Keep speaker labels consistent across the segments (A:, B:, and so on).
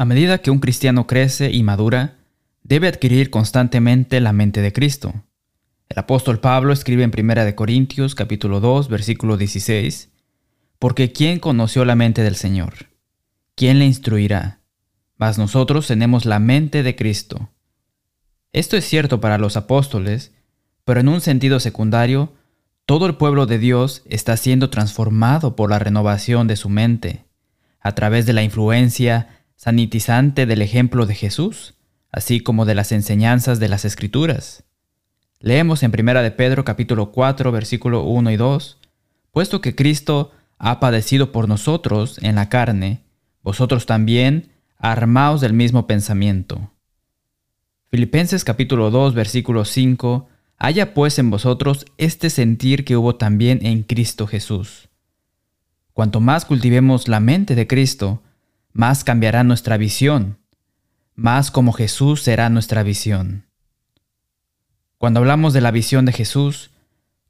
A: A medida que un cristiano crece y madura, debe adquirir constantemente la mente de Cristo. El apóstol Pablo escribe en 1 Corintios capítulo 2 versículo 16, Porque ¿quién conoció la mente del Señor? ¿Quién le instruirá? Mas nosotros tenemos la mente de Cristo. Esto es cierto para los apóstoles, pero en un sentido secundario, todo el pueblo de Dios está siendo transformado por la renovación de su mente, a través de la influencia sanitizante del ejemplo de Jesús, así como de las enseñanzas de las Escrituras. Leemos en 1 de Pedro capítulo 4 versículo 1 y 2, puesto que Cristo ha padecido por nosotros en la carne, vosotros también armaos del mismo pensamiento. Filipenses capítulo 2 versículo 5, haya pues en vosotros este sentir que hubo también en Cristo Jesús. Cuanto más cultivemos la mente de Cristo, más cambiará nuestra visión, más como Jesús será nuestra visión. Cuando hablamos de la visión de Jesús,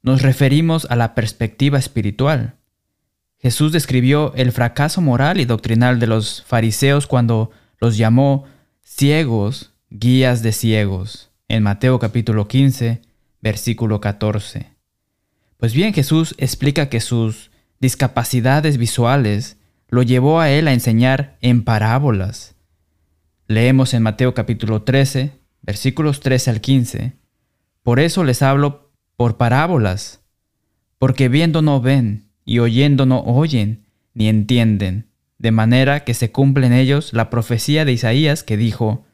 A: nos referimos a la perspectiva espiritual. Jesús describió el fracaso moral y doctrinal de los fariseos cuando los llamó ciegos, guías de ciegos, en Mateo capítulo 15, versículo 14. Pues bien, Jesús explica que sus discapacidades visuales lo llevó a él a enseñar en parábolas. Leemos en Mateo capítulo 13, versículos 13 al 15. Por eso les hablo por parábolas, porque viendo no ven, y oyendo no oyen, ni entienden, de manera que se cumple en ellos la profecía de Isaías que dijo,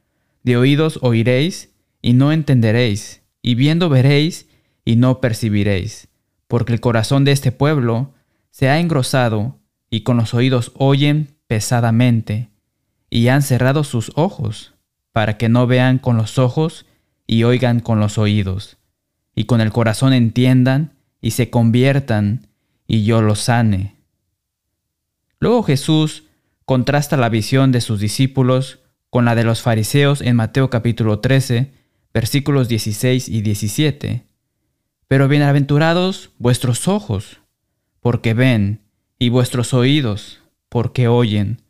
A: De oídos oiréis, y no entenderéis, y viendo veréis, y no percibiréis, porque el corazón de este pueblo se ha engrosado, y con los oídos oyen pesadamente, y han cerrado sus ojos, para que no vean con los ojos y oigan con los oídos, y con el corazón entiendan y se conviertan, y yo los sane. Luego Jesús contrasta la visión de sus discípulos con la de los fariseos en Mateo capítulo 13, versículos 16 y 17. Pero bienaventurados vuestros ojos, porque ven, y vuestros oídos, porque oyen,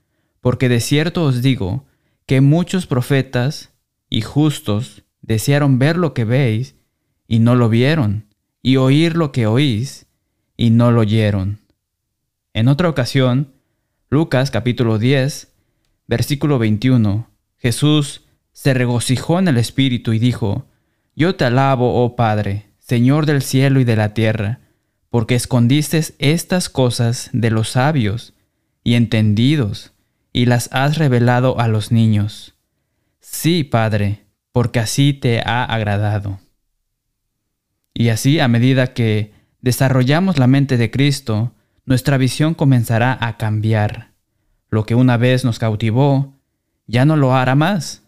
A: porque de cierto os digo que muchos profetas y justos desearon ver lo que veis y no lo vieron, y oír lo que oís y no lo oyeron. En otra ocasión, Lucas capítulo 10, versículo 21, Jesús se regocijó en el Espíritu y dijo, Yo te alabo, oh Padre, Señor del cielo y de la tierra, porque escondiste estas cosas de los sabios y entendidos, y las has revelado a los niños. Sí, Padre, porque así te ha agradado. Y así, a medida que desarrollamos la mente de Cristo, nuestra visión comenzará a cambiar. Lo que una vez nos cautivó, ya no lo hará más.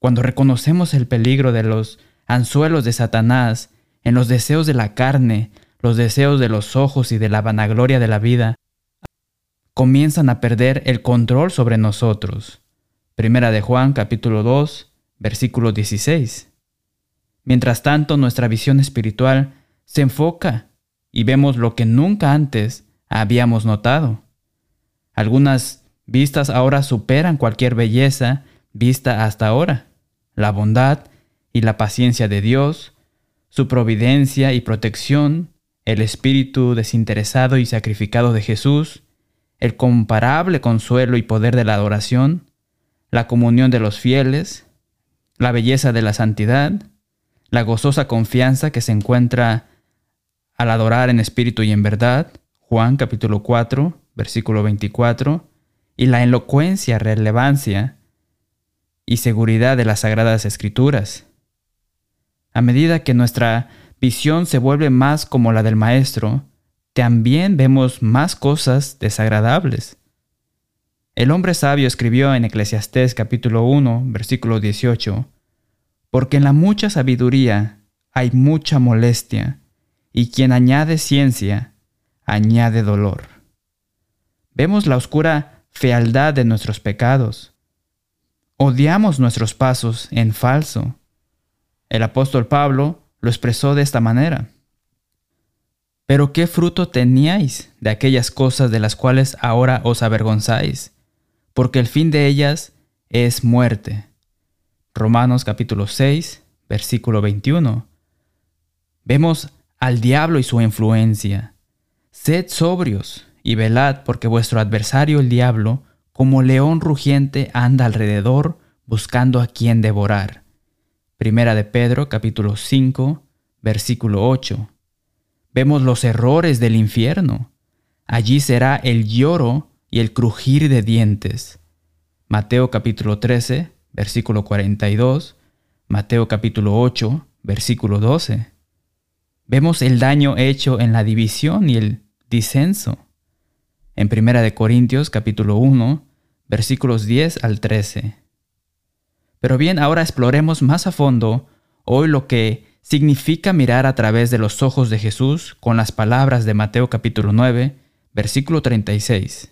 A: Cuando reconocemos el peligro de los anzuelos de Satanás en los deseos de la carne, los deseos de los ojos y de la vanagloria de la vida comienzan a perder el control sobre nosotros. Primera de Juan capítulo 2, versículo 16. Mientras tanto, nuestra visión espiritual se enfoca y vemos lo que nunca antes habíamos notado. Algunas vistas ahora superan cualquier belleza vista hasta ahora. La bondad y la paciencia de Dios, su providencia y protección el espíritu desinteresado y sacrificado de Jesús, el comparable consuelo y poder de la adoración, la comunión de los fieles, la belleza de la santidad, la gozosa confianza que se encuentra al adorar en espíritu y en verdad, Juan capítulo 4, versículo 24, y la elocuencia, relevancia y seguridad de las sagradas escrituras. A medida que nuestra visión se vuelve más como la del Maestro, también vemos más cosas desagradables. El hombre sabio escribió en Eclesiastés capítulo 1, versículo 18, Porque en la mucha sabiduría hay mucha molestia, y quien añade ciencia, añade dolor. Vemos la oscura fealdad de nuestros pecados. Odiamos nuestros pasos en falso. El apóstol Pablo lo expresó de esta manera. Pero ¿qué fruto teníais de aquellas cosas de las cuales ahora os avergonzáis? Porque el fin de ellas es muerte. Romanos capítulo 6, versículo 21. Vemos al diablo y su influencia. Sed sobrios y velad porque vuestro adversario el diablo, como león rugiente, anda alrededor buscando a quien devorar. Primera de Pedro capítulo 5, versículo 8. Vemos los errores del infierno. Allí será el lloro y el crujir de dientes. Mateo capítulo 13, versículo 42, Mateo capítulo 8, versículo 12. Vemos el daño hecho en la división y el disenso. En Primera de Corintios capítulo 1, versículos 10 al 13. Pero bien, ahora exploremos más a fondo hoy lo que significa mirar a través de los ojos de Jesús con las palabras de Mateo capítulo 9, versículo 36.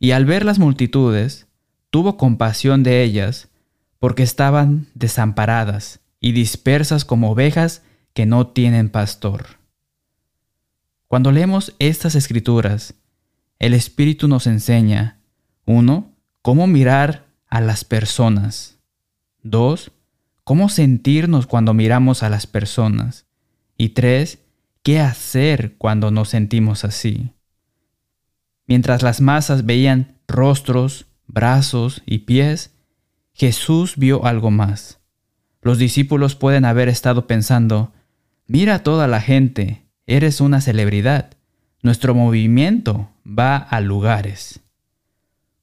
A: Y al ver las multitudes, tuvo compasión de ellas, porque estaban desamparadas y dispersas como ovejas que no tienen pastor. Cuando leemos estas escrituras, el Espíritu nos enseña, uno, cómo mirar a las personas. Dos, cómo sentirnos cuando miramos a las personas. Y tres, qué hacer cuando nos sentimos así. Mientras las masas veían rostros, brazos y pies, Jesús vio algo más. Los discípulos pueden haber estado pensando, mira toda la gente, eres una celebridad, nuestro movimiento va a lugares.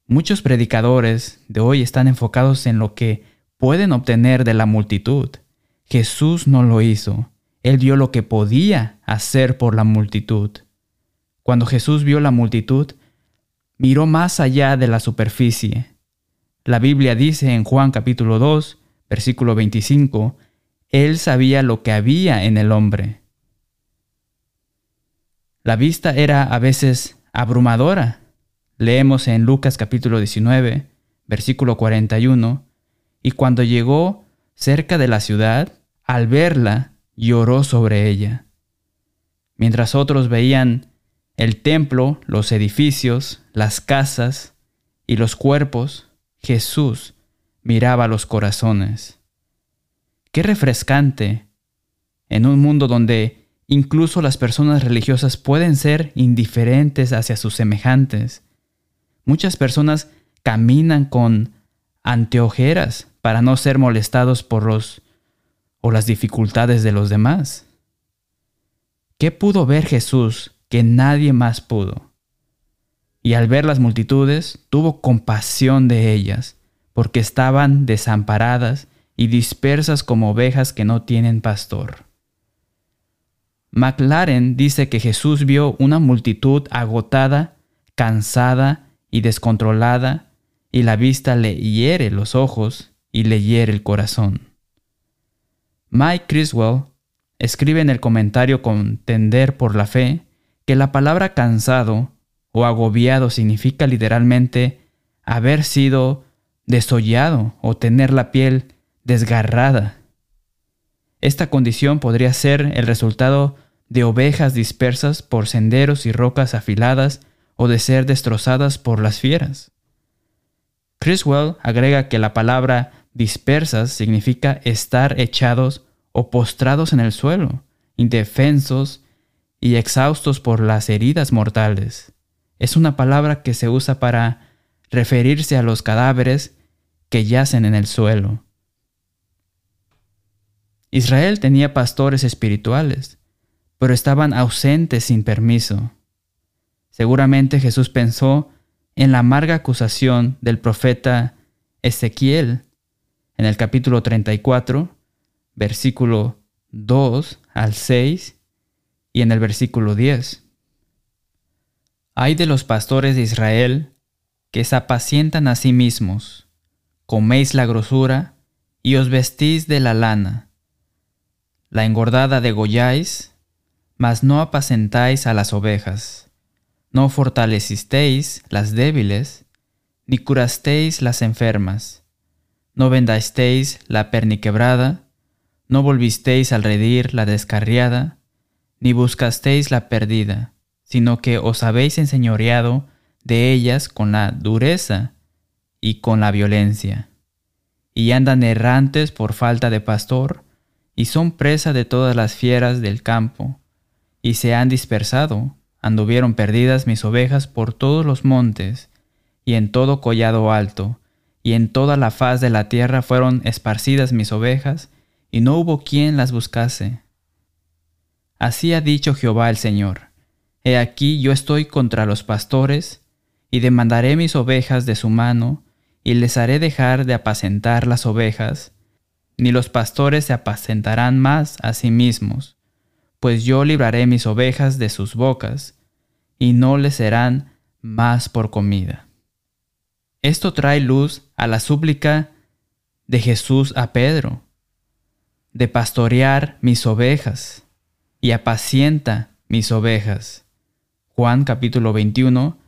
A: Muchos predicadores de hoy están enfocados en lo que pueden obtener de la multitud. Jesús no lo hizo. Él vio lo que podía hacer por la multitud. Cuando Jesús vio la multitud, miró más allá de la superficie. La Biblia dice en Juan capítulo 2, versículo 25, Él sabía lo que había en el hombre. La vista era a veces abrumadora. Leemos en Lucas capítulo 19, versículo 41, y cuando llegó cerca de la ciudad, al verla, lloró sobre ella. Mientras otros veían el templo, los edificios, las casas y los cuerpos, Jesús miraba los corazones. Qué refrescante en un mundo donde incluso las personas religiosas pueden ser indiferentes hacia sus semejantes. Muchas personas caminan con anteojeras para no ser molestados por los o las dificultades de los demás. ¿Qué pudo ver Jesús que nadie más pudo. Y al ver las multitudes, tuvo compasión de ellas, porque estaban desamparadas y dispersas como ovejas que no tienen pastor. McLaren dice que Jesús vio una multitud agotada, cansada y descontrolada, y la vista le hiere los ojos y le hiere el corazón. Mike Criswell escribe en el comentario Contender por la Fe que la palabra cansado o agobiado significa literalmente haber sido desollado o tener la piel desgarrada. Esta condición podría ser el resultado de ovejas dispersas por senderos y rocas afiladas o de ser destrozadas por las fieras. Criswell agrega que la palabra dispersas significa estar echados o postrados en el suelo, indefensos y exhaustos por las heridas mortales. Es una palabra que se usa para referirse a los cadáveres que yacen en el suelo. Israel tenía pastores espirituales, pero estaban ausentes sin permiso. Seguramente Jesús pensó en la amarga acusación del profeta Ezequiel en el capítulo 34, versículo 2 al 6 y en el versículo 10. Hay de los pastores de Israel que se apacientan a sí mismos, coméis la grosura y os vestís de la lana. La engordada degolláis, mas no apacentáis a las ovejas. No fortalecisteis las débiles, ni curasteis las enfermas. No vendasteis la perniquebrada, no volvisteis al redir la descarriada, ni buscasteis la perdida, sino que os habéis enseñoreado de ellas con la dureza y con la violencia, y andan errantes por falta de pastor, y son presa de todas las fieras del campo, y se han dispersado, anduvieron perdidas mis ovejas por todos los montes, y en todo collado alto, y en toda la faz de la tierra fueron esparcidas mis ovejas, y no hubo quien las buscase. Así ha dicho Jehová el Señor, He aquí yo estoy contra los pastores, y demandaré mis ovejas de su mano, y les haré dejar de apacentar las ovejas, ni los pastores se apacentarán más a sí mismos, pues yo libraré mis ovejas de sus bocas, y no les serán más por comida. Esto trae luz a la súplica de Jesús a Pedro, de pastorear mis ovejas, y apacienta mis ovejas. Juan capítulo 21,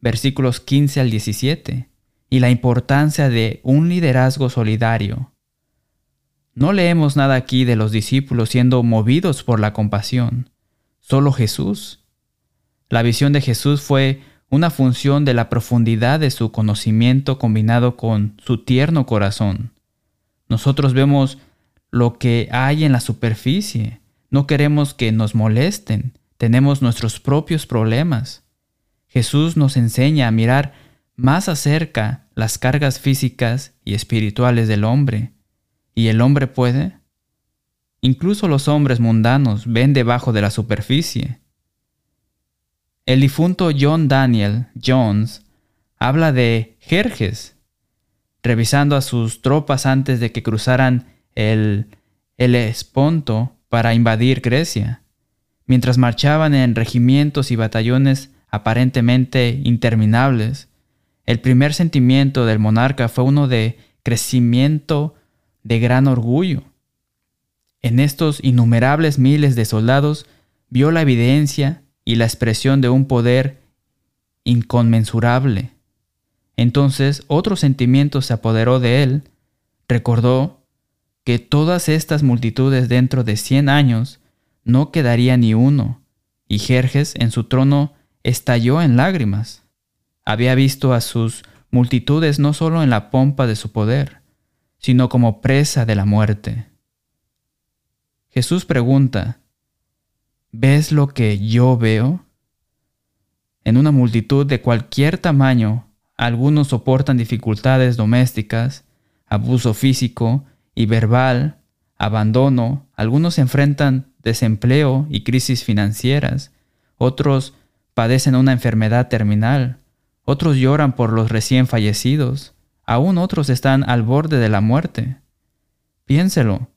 A: versículos 15 al 17, y la importancia de un liderazgo solidario. No leemos nada aquí de los discípulos siendo movidos por la compasión, solo Jesús. La visión de Jesús fue una función de la profundidad de su conocimiento combinado con su tierno corazón. Nosotros vemos lo que hay en la superficie, no queremos que nos molesten, tenemos nuestros propios problemas. Jesús nos enseña a mirar más acerca las cargas físicas y espirituales del hombre. ¿Y el hombre puede? Incluso los hombres mundanos ven debajo de la superficie. El difunto John Daniel Jones habla de Jerjes, revisando a sus tropas antes de que cruzaran el, el Esponto para invadir Grecia. Mientras marchaban en regimientos y batallones aparentemente interminables, el primer sentimiento del monarca fue uno de crecimiento de gran orgullo. En estos innumerables miles de soldados vio la evidencia y la expresión de un poder inconmensurable. Entonces otro sentimiento se apoderó de él, recordó que todas estas multitudes dentro de cien años no quedaría ni uno, y Jerjes en su trono estalló en lágrimas. Había visto a sus multitudes no solo en la pompa de su poder, sino como presa de la muerte. Jesús pregunta, ¿ves lo que yo veo? En una multitud de cualquier tamaño, algunos soportan dificultades domésticas, abuso físico y verbal, abandono, algunos enfrentan desempleo y crisis financieras, otros padecen una enfermedad terminal, otros lloran por los recién fallecidos, aún otros están al borde de la muerte. Piénselo,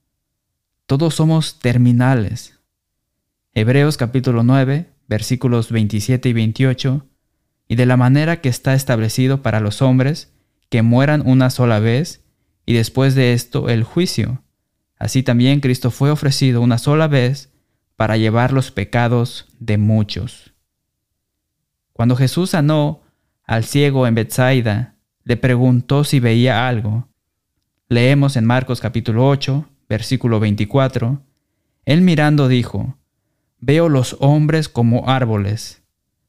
A: todos somos terminales. Hebreos capítulo 9, versículos 27 y 28, y de la manera que está establecido para los hombres, que mueran una sola vez, y después de esto el juicio. Así también Cristo fue ofrecido una sola vez para llevar los pecados de muchos. Cuando Jesús sanó al ciego en Bethsaida, le preguntó si veía algo. Leemos en Marcos capítulo 8, versículo 24. Él mirando dijo, Veo los hombres como árboles,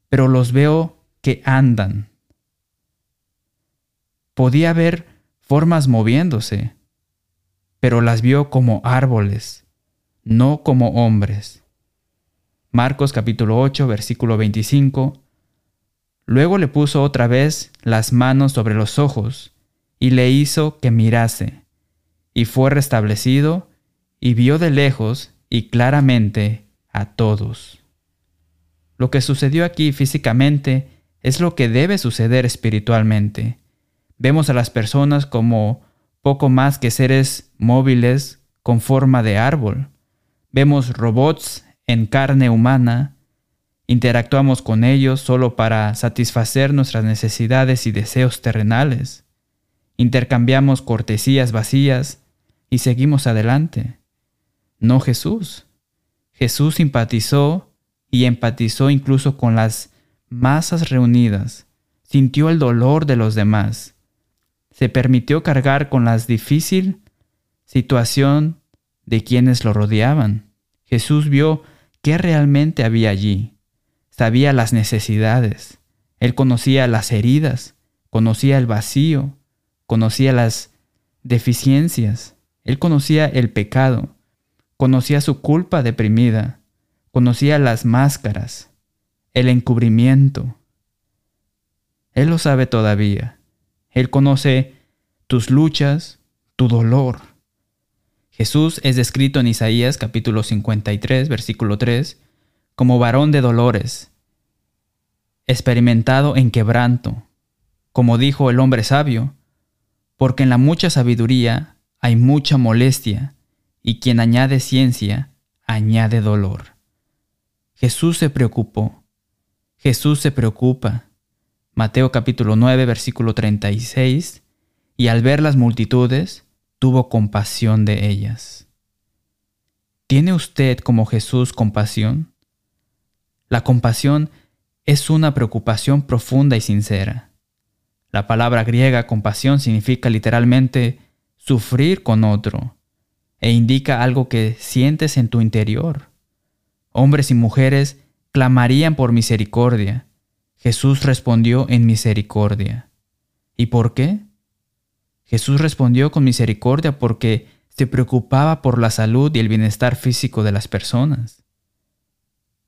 A: pero los veo que andan. Podía ver formas moviéndose, pero las vio como árboles, no como hombres. Marcos capítulo 8, versículo 25 Luego le puso otra vez las manos sobre los ojos y le hizo que mirase. Y fue restablecido y vio de lejos y claramente a todos. Lo que sucedió aquí físicamente es lo que debe suceder espiritualmente. Vemos a las personas como poco más que seres móviles con forma de árbol. Vemos robots en carne humana Interactuamos con ellos solo para satisfacer nuestras necesidades y deseos terrenales. Intercambiamos cortesías vacías y seguimos adelante. No Jesús. Jesús simpatizó y empatizó incluso con las masas reunidas. Sintió el dolor de los demás. Se permitió cargar con la difícil situación de quienes lo rodeaban. Jesús vio qué realmente había allí sabía las necesidades, él conocía las heridas, conocía el vacío, conocía las deficiencias, él conocía el pecado, conocía su culpa deprimida, conocía las máscaras, el encubrimiento. Él lo sabe todavía. Él conoce tus luchas, tu dolor. Jesús es descrito en Isaías capítulo 53, versículo 3, como varón de dolores, experimentado en quebranto, como dijo el hombre sabio, porque en la mucha sabiduría hay mucha molestia, y quien añade ciencia, añade dolor. Jesús se preocupó. Jesús se preocupa. Mateo capítulo 9, versículo 36, y al ver las multitudes, tuvo compasión de ellas. ¿Tiene usted como Jesús compasión? La compasión es una preocupación profunda y sincera. La palabra griega compasión significa literalmente sufrir con otro e indica algo que sientes en tu interior. Hombres y mujeres clamarían por misericordia. Jesús respondió en misericordia. ¿Y por qué? Jesús respondió con misericordia porque se preocupaba por la salud y el bienestar físico de las personas.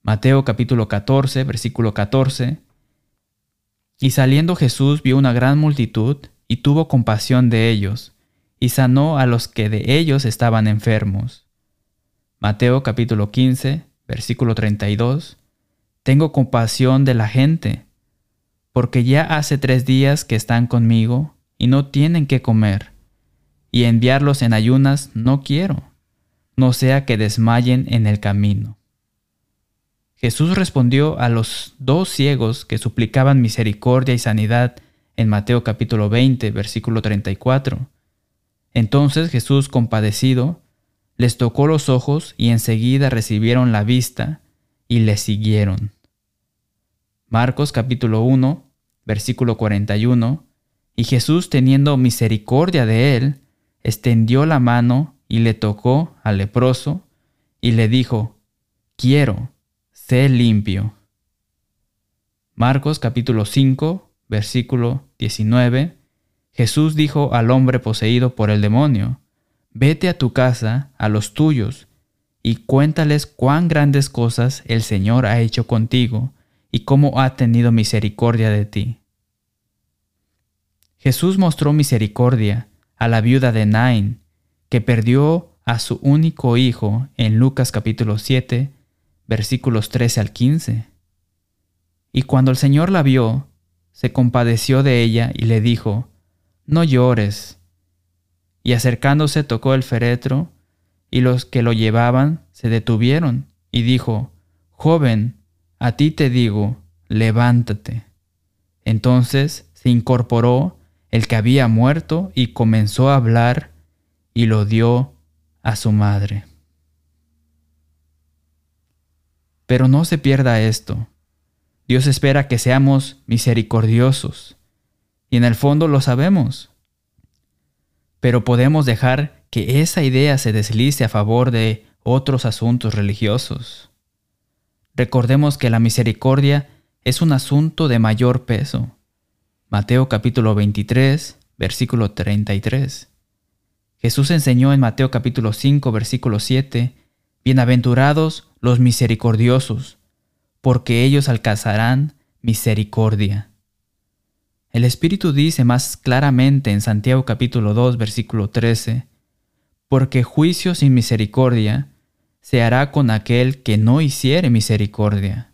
A: Mateo capítulo 14, versículo 14 y saliendo Jesús vio una gran multitud y tuvo compasión de ellos, y sanó a los que de ellos estaban enfermos. Mateo capítulo 15, versículo 32. Tengo compasión de la gente, porque ya hace tres días que están conmigo y no tienen que comer, y enviarlos en ayunas no quiero, no sea que desmayen en el camino. Jesús respondió a los dos ciegos que suplicaban misericordia y sanidad en Mateo capítulo 20, versículo 34. Entonces Jesús, compadecido, les tocó los ojos y enseguida recibieron la vista y le siguieron. Marcos capítulo 1, versículo 41. Y Jesús, teniendo misericordia de él, extendió la mano y le tocó al leproso y le dijo, Quiero, sé limpio. Marcos capítulo 5, versículo 19. Jesús dijo al hombre poseído por el demonio, Vete a tu casa, a los tuyos, y cuéntales cuán grandes cosas el Señor ha hecho contigo y cómo ha tenido misericordia de ti. Jesús mostró misericordia a la viuda de Nain, que perdió a su único hijo en Lucas capítulo 7, versículos 13 al 15. Y cuando el Señor la vio, se compadeció de ella y le dijo, No llores. Y acercándose tocó el féretro, y los que lo llevaban se detuvieron, y dijo, Joven, a ti te digo, levántate. Entonces se incorporó el que había muerto y comenzó a hablar, y lo dio a su madre. Pero no se pierda esto. Dios espera que seamos misericordiosos. Y en el fondo lo sabemos. Pero podemos dejar que esa idea se deslice a favor de otros asuntos religiosos. Recordemos que la misericordia es un asunto de mayor peso. Mateo capítulo 23, versículo 33. Jesús enseñó en Mateo capítulo 5, versículo 7, Bienaventurados los misericordiosos, porque ellos alcanzarán misericordia. El Espíritu dice más claramente en Santiago capítulo 2 versículo 13, porque juicio sin misericordia se hará con aquel que no hiciere misericordia.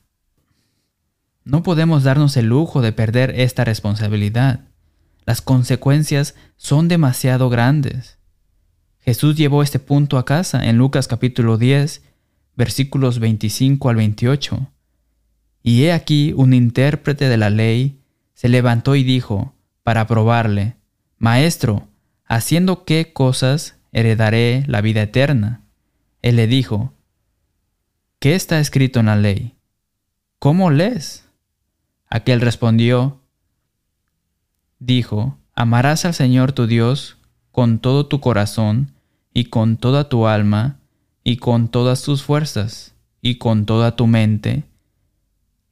A: No podemos darnos el lujo de perder esta responsabilidad. Las consecuencias son demasiado grandes. Jesús llevó este punto a casa en Lucas capítulo 10, versículos 25 al 28. Y he aquí un intérprete de la ley se levantó y dijo, para probarle, Maestro, ¿haciendo qué cosas heredaré la vida eterna? Él le dijo, ¿qué está escrito en la ley? ¿Cómo lees? Aquel respondió, dijo, Amarás al Señor tu Dios con todo tu corazón y con toda tu alma y con todas tus fuerzas y con toda tu mente,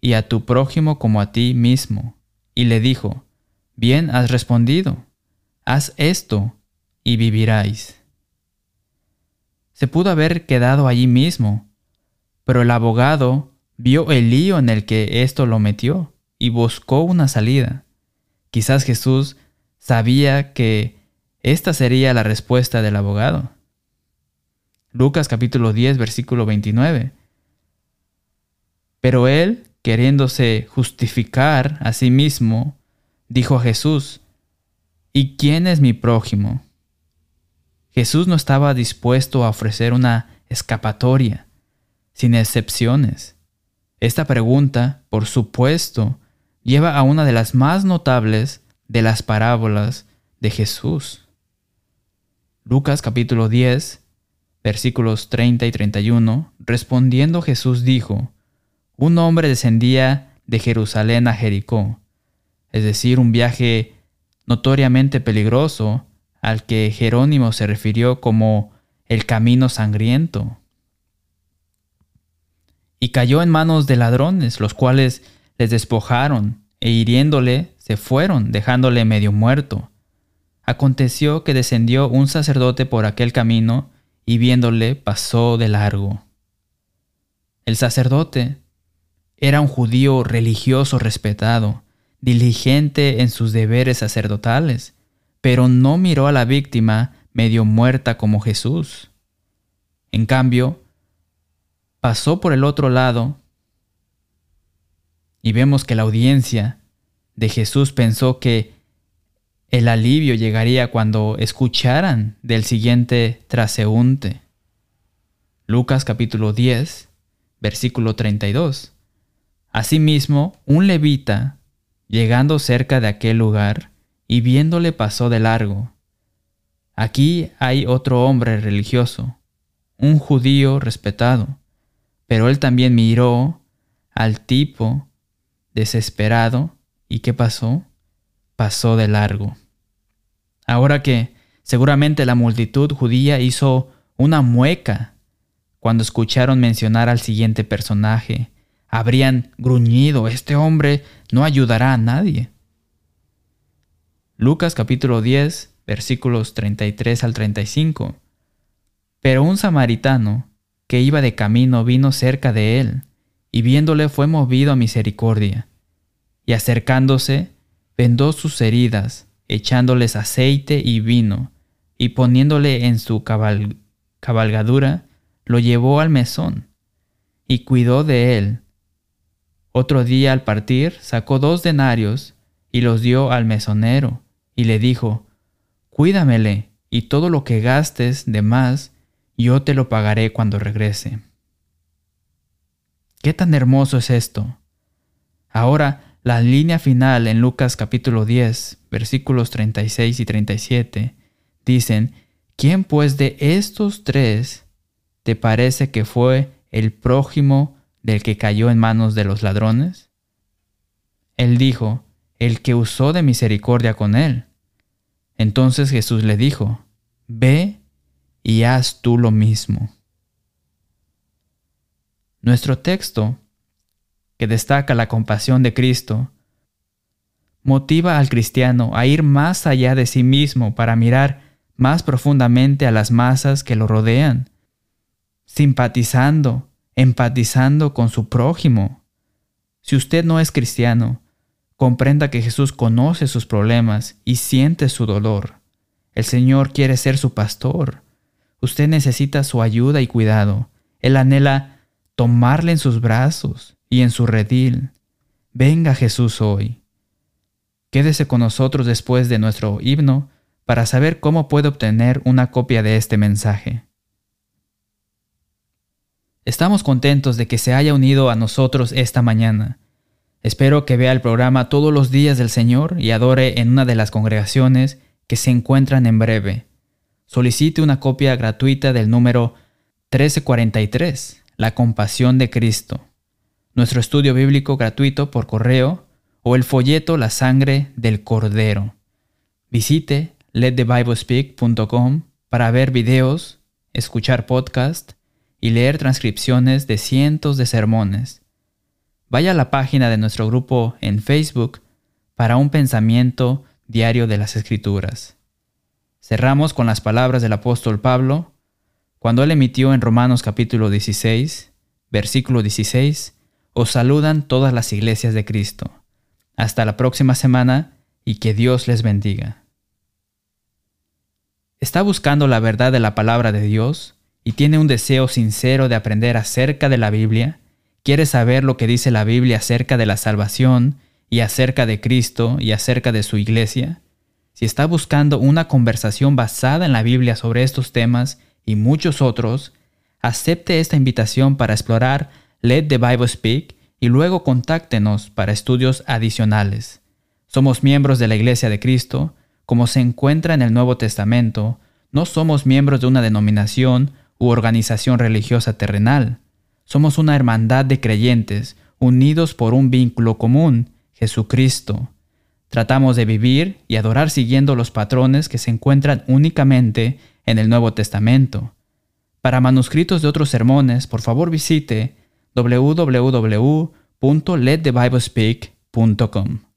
A: y a tu prójimo como a ti mismo. Y le dijo, Bien has respondido, haz esto y viviráis. Se pudo haber quedado allí mismo, pero el abogado vio el lío en el que esto lo metió y buscó una salida. Quizás Jesús sabía que esta sería la respuesta del abogado. Lucas capítulo 10 versículo 29. Pero él, queriéndose justificar a sí mismo, dijo a Jesús, ¿y quién es mi prójimo? Jesús no estaba dispuesto a ofrecer una escapatoria, sin excepciones. Esta pregunta, por supuesto, lleva a una de las más notables de las parábolas de Jesús. Lucas capítulo 10, versículos 30 y 31, respondiendo Jesús dijo, Un hombre descendía de Jerusalén a Jericó, es decir, un viaje notoriamente peligroso al que Jerónimo se refirió como el camino sangriento. Y cayó en manos de ladrones, los cuales les despojaron, e hiriéndole se fueron, dejándole medio muerto. Aconteció que descendió un sacerdote por aquel camino, y viéndole pasó de largo. El sacerdote era un judío religioso respetado, diligente en sus deberes sacerdotales, pero no miró a la víctima medio muerta como Jesús. En cambio, pasó por el otro lado y vemos que la audiencia de Jesús pensó que el alivio llegaría cuando escucharan del siguiente traseúnte. Lucas capítulo 10, versículo 32. Asimismo, un levita, llegando cerca de aquel lugar, y viéndole pasó de largo. Aquí hay otro hombre religioso, un judío respetado, pero él también miró al tipo desesperado, ¿y qué pasó? Pasó de largo. Ahora que seguramente la multitud judía hizo una mueca cuando escucharon mencionar al siguiente personaje, habrían gruñido, este hombre no ayudará a nadie. Lucas capítulo 10, versículos 33 al 35. Pero un samaritano que iba de camino vino cerca de él, y viéndole fue movido a misericordia, y acercándose, vendó sus heridas, echándoles aceite y vino, y poniéndole en su cabalgadura, lo llevó al mesón, y cuidó de él. Otro día al partir sacó dos denarios y los dio al mesonero, y le dijo, Cuídamele, y todo lo que gastes de más, yo te lo pagaré cuando regrese. ¿Qué tan hermoso es esto? Ahora, la línea final en Lucas capítulo 10, versículos 36 y 37, dicen, ¿quién pues de estos tres te parece que fue el prójimo del que cayó en manos de los ladrones? Él dijo, el que usó de misericordia con él. Entonces Jesús le dijo, ve y haz tú lo mismo. Nuestro texto que destaca la compasión de Cristo, motiva al cristiano a ir más allá de sí mismo para mirar más profundamente a las masas que lo rodean, simpatizando, empatizando con su prójimo. Si usted no es cristiano, comprenda que Jesús conoce sus problemas y siente su dolor. El Señor quiere ser su pastor. Usted necesita su ayuda y cuidado. Él anhela tomarle en sus brazos y en su redil. Venga Jesús hoy. Quédese con nosotros después de nuestro himno para saber cómo puede obtener una copia de este mensaje. Estamos contentos de que se haya unido a nosotros esta mañana. Espero que vea el programa todos los días del Señor y adore en una de las congregaciones que se encuentran en breve. Solicite una copia gratuita del número 1343, La compasión de Cristo nuestro estudio bíblico gratuito por correo o el folleto La sangre del cordero. Visite letthebiblespeak.com para ver videos, escuchar podcast y leer transcripciones de cientos de sermones. Vaya a la página de nuestro grupo en Facebook para un pensamiento diario de las Escrituras. Cerramos con las palabras del apóstol Pablo cuando él emitió en Romanos capítulo 16, versículo 16, os saludan todas las iglesias de Cristo. Hasta la próxima semana y que Dios les bendiga. ¿Está buscando la verdad de la palabra de Dios y tiene un deseo sincero de aprender acerca de la Biblia? ¿Quiere saber lo que dice la Biblia acerca de la salvación y acerca de Cristo y acerca de su iglesia? Si está buscando una conversación basada en la Biblia sobre estos temas y muchos otros, acepte esta invitación para explorar Let the Bible Speak y luego contáctenos para estudios adicionales. Somos miembros de la Iglesia de Cristo, como se encuentra en el Nuevo Testamento, no somos miembros de una denominación u organización religiosa terrenal. Somos una hermandad de creyentes unidos por un vínculo común, Jesucristo. Tratamos de vivir y adorar siguiendo los patrones que se encuentran únicamente en el Nuevo Testamento. Para manuscritos de otros sermones, por favor visite www.letthebiblespeak.com.